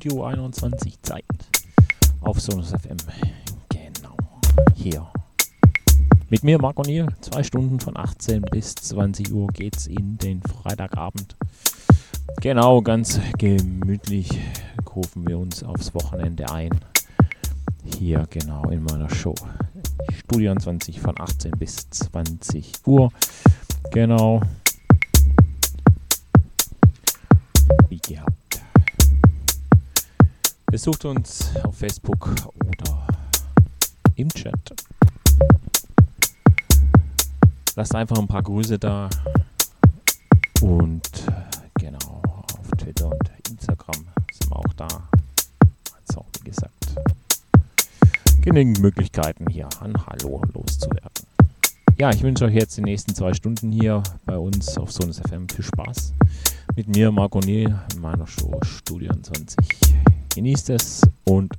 Studio 21 Zeit auf Sonus FM. Genau, hier. Mit mir, Marc O'Neill, zwei Stunden von 18 bis 20 Uhr geht's in den Freitagabend. Genau, ganz gemütlich rufen wir uns aufs Wochenende ein. Hier genau in meiner Show. Studio 20 von 18 bis 20 Uhr. Genau. Besucht uns auf Facebook oder im Chat. Lasst einfach ein paar Grüße da. Und genau, auf Twitter und Instagram sind wir auch da. Also, wie gesagt, genügend Möglichkeiten hier an Hallo loszuwerden. Ja, ich wünsche euch jetzt die nächsten zwei Stunden hier bei uns auf Sonus FM viel Spaß. Mit mir, Marco Neil, in meiner Show Studio 20. Genießt es und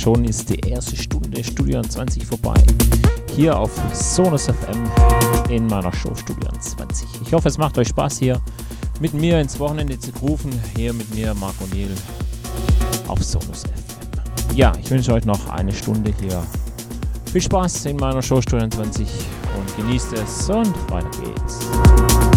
schon ist die erste Stunde Studio 20 vorbei. Hier auf Sonus FM in meiner Show Studio 20. Ich hoffe, es macht euch Spaß hier mit mir ins Wochenende zu rufen. Hier mit mir, Marco Niel, auf Sonus FM. Ja, ich wünsche euch noch eine Stunde hier. Viel Spaß in meiner Show Studio 20 und genießt es und weiter geht's.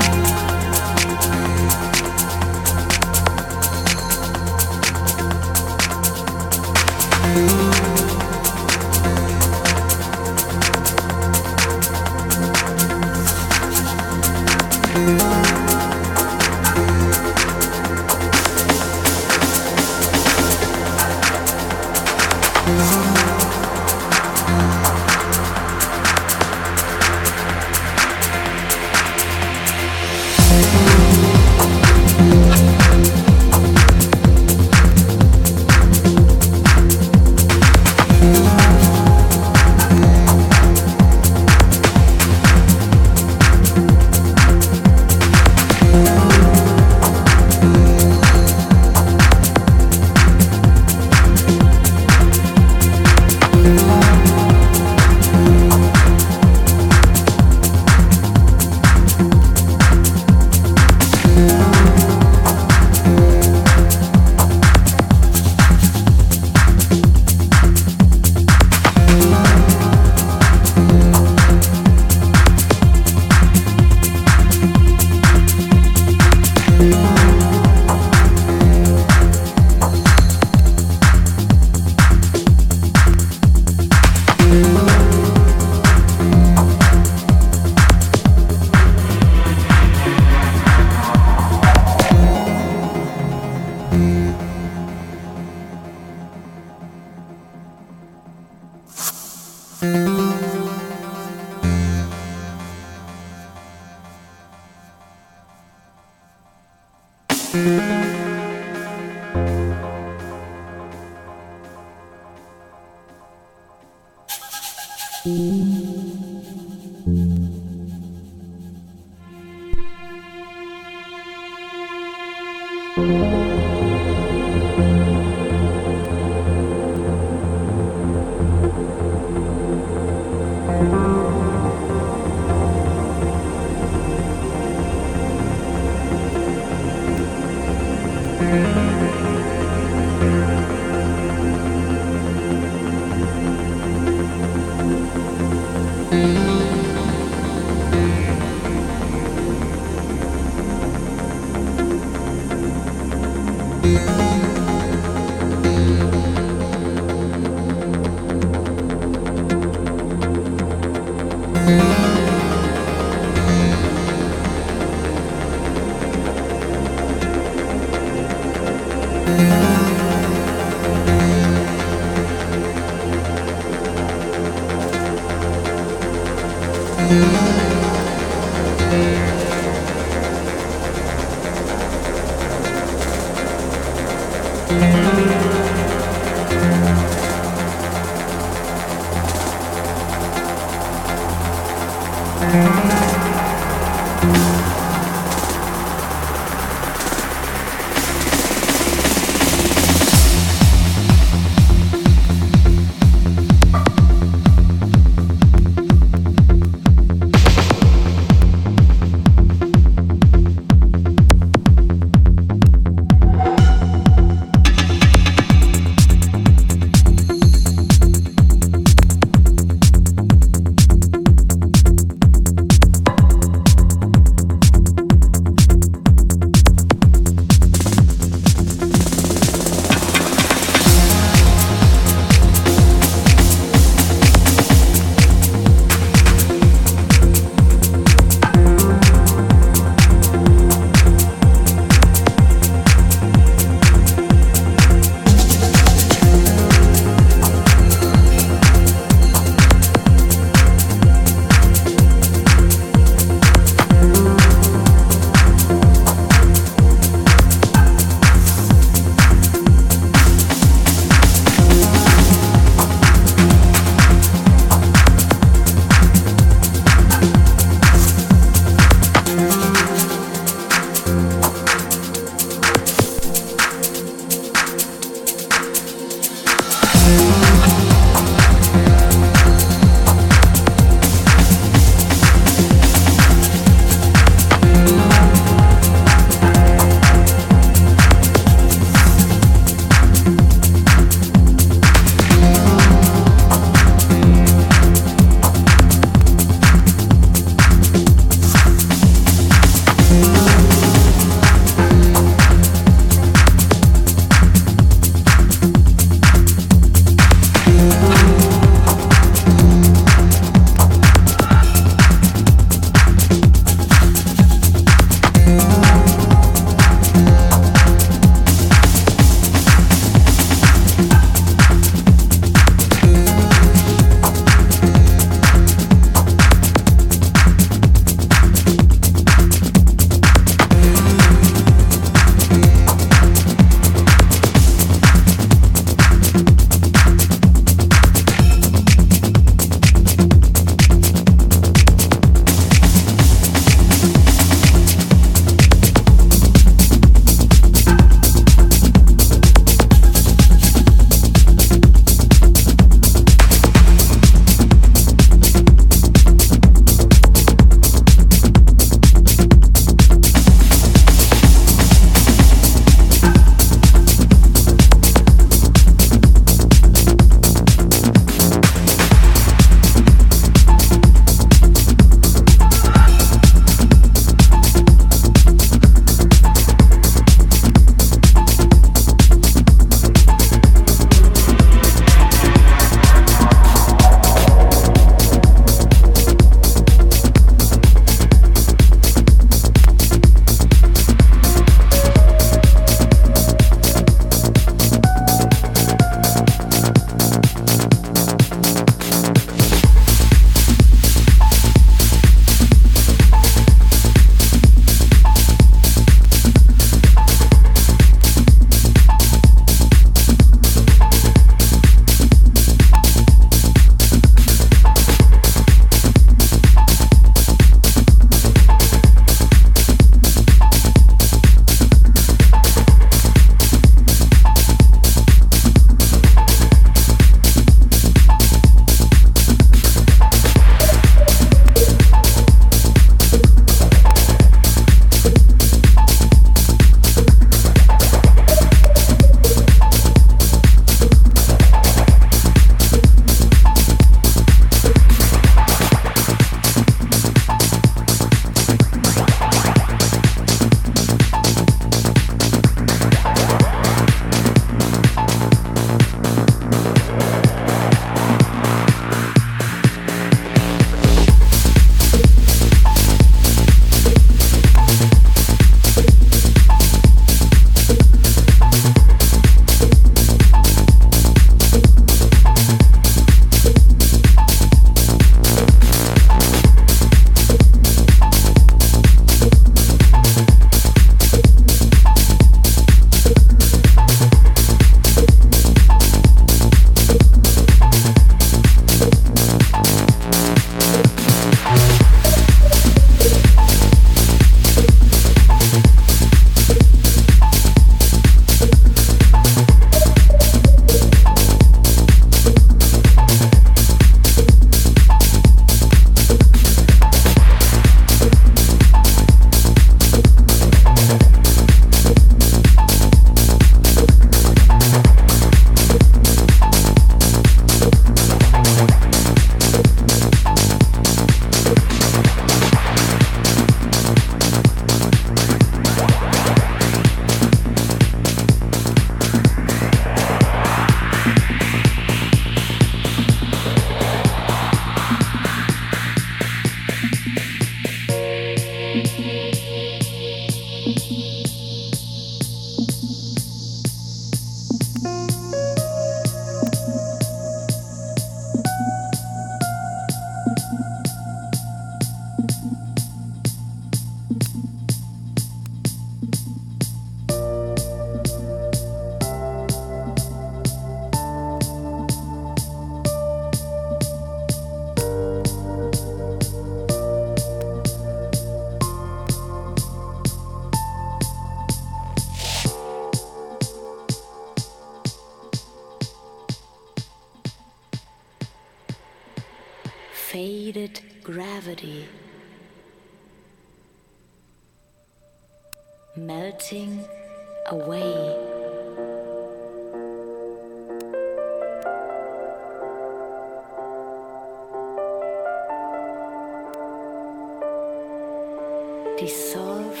Dissolve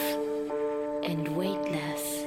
and weightless.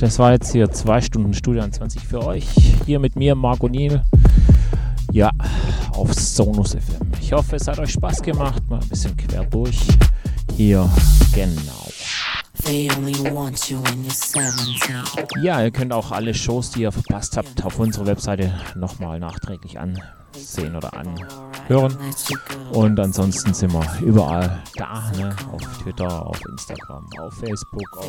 Das war jetzt hier zwei Stunden Studio 20 für euch. Hier mit mir, Marco Niel. Ja, auf Sonus FM. Ich hoffe, es hat euch Spaß gemacht. Mal ein bisschen quer durch. Hier, genau. Ja, ihr könnt auch alle Shows, die ihr verpasst habt, auf unserer Webseite nochmal nachträglich ansehen oder anhören. Und ansonsten sind wir überall da, ne? auf Twitter, auf Instagram, auf Facebook auf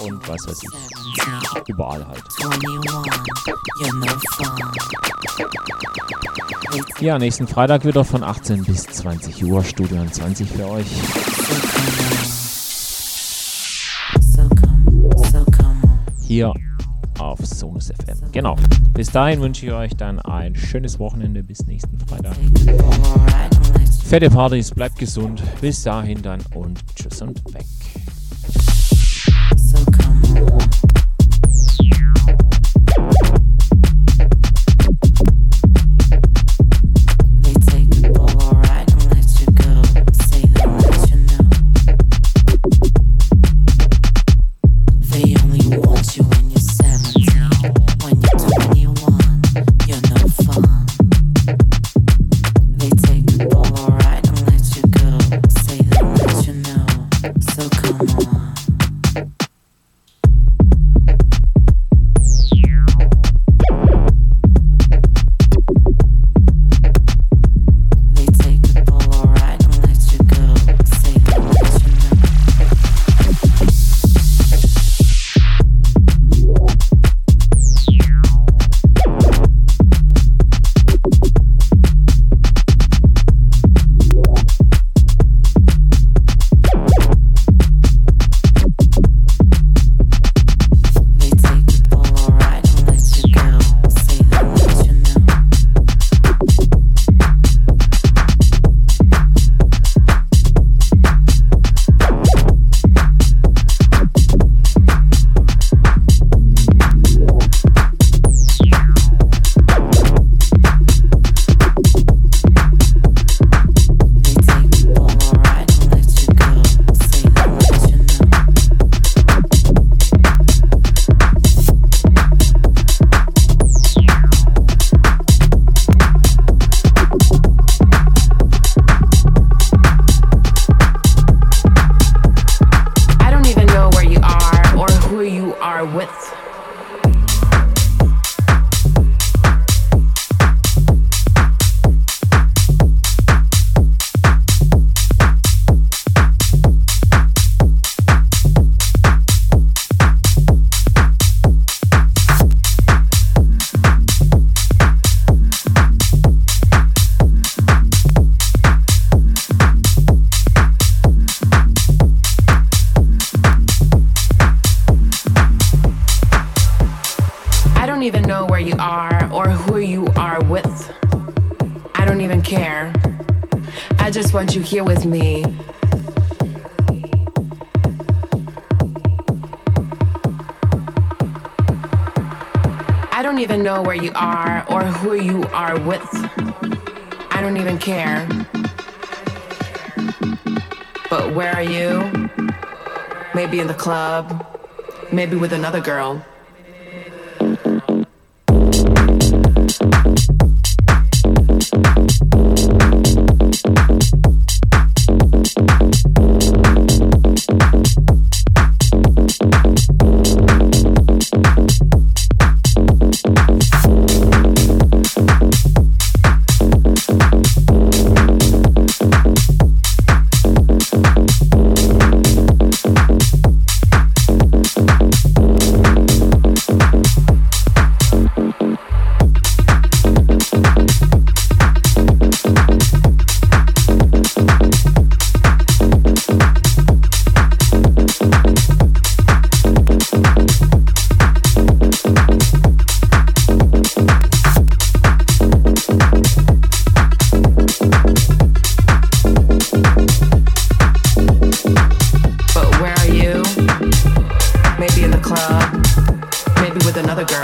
und was weiß ich. Überall halt. Ja, nächsten Freitag wieder von 18 bis 20 Uhr, Studio 20 für euch. Hier auf Sonus FM. Genau. Bis dahin wünsche ich euch dann ein schönes Wochenende. Bis nächsten Freitag fette Partys, bleibt gesund. Bis dahin dann und tschüss und weg. with another girl. another girl.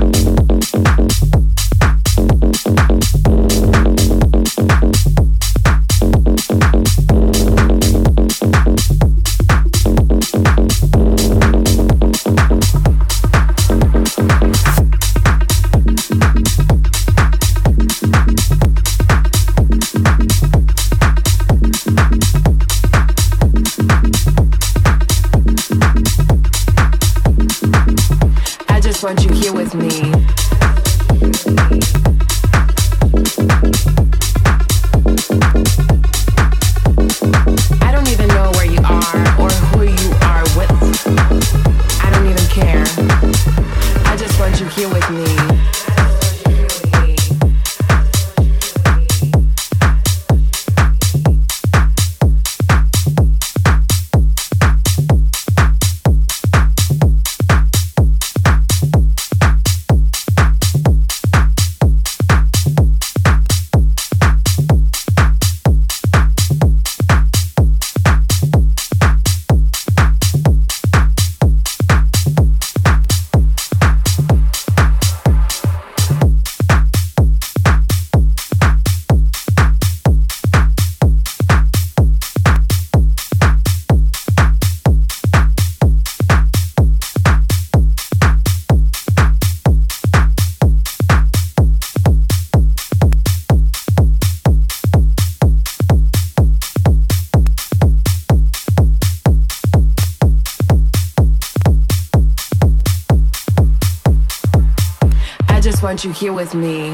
Here with me.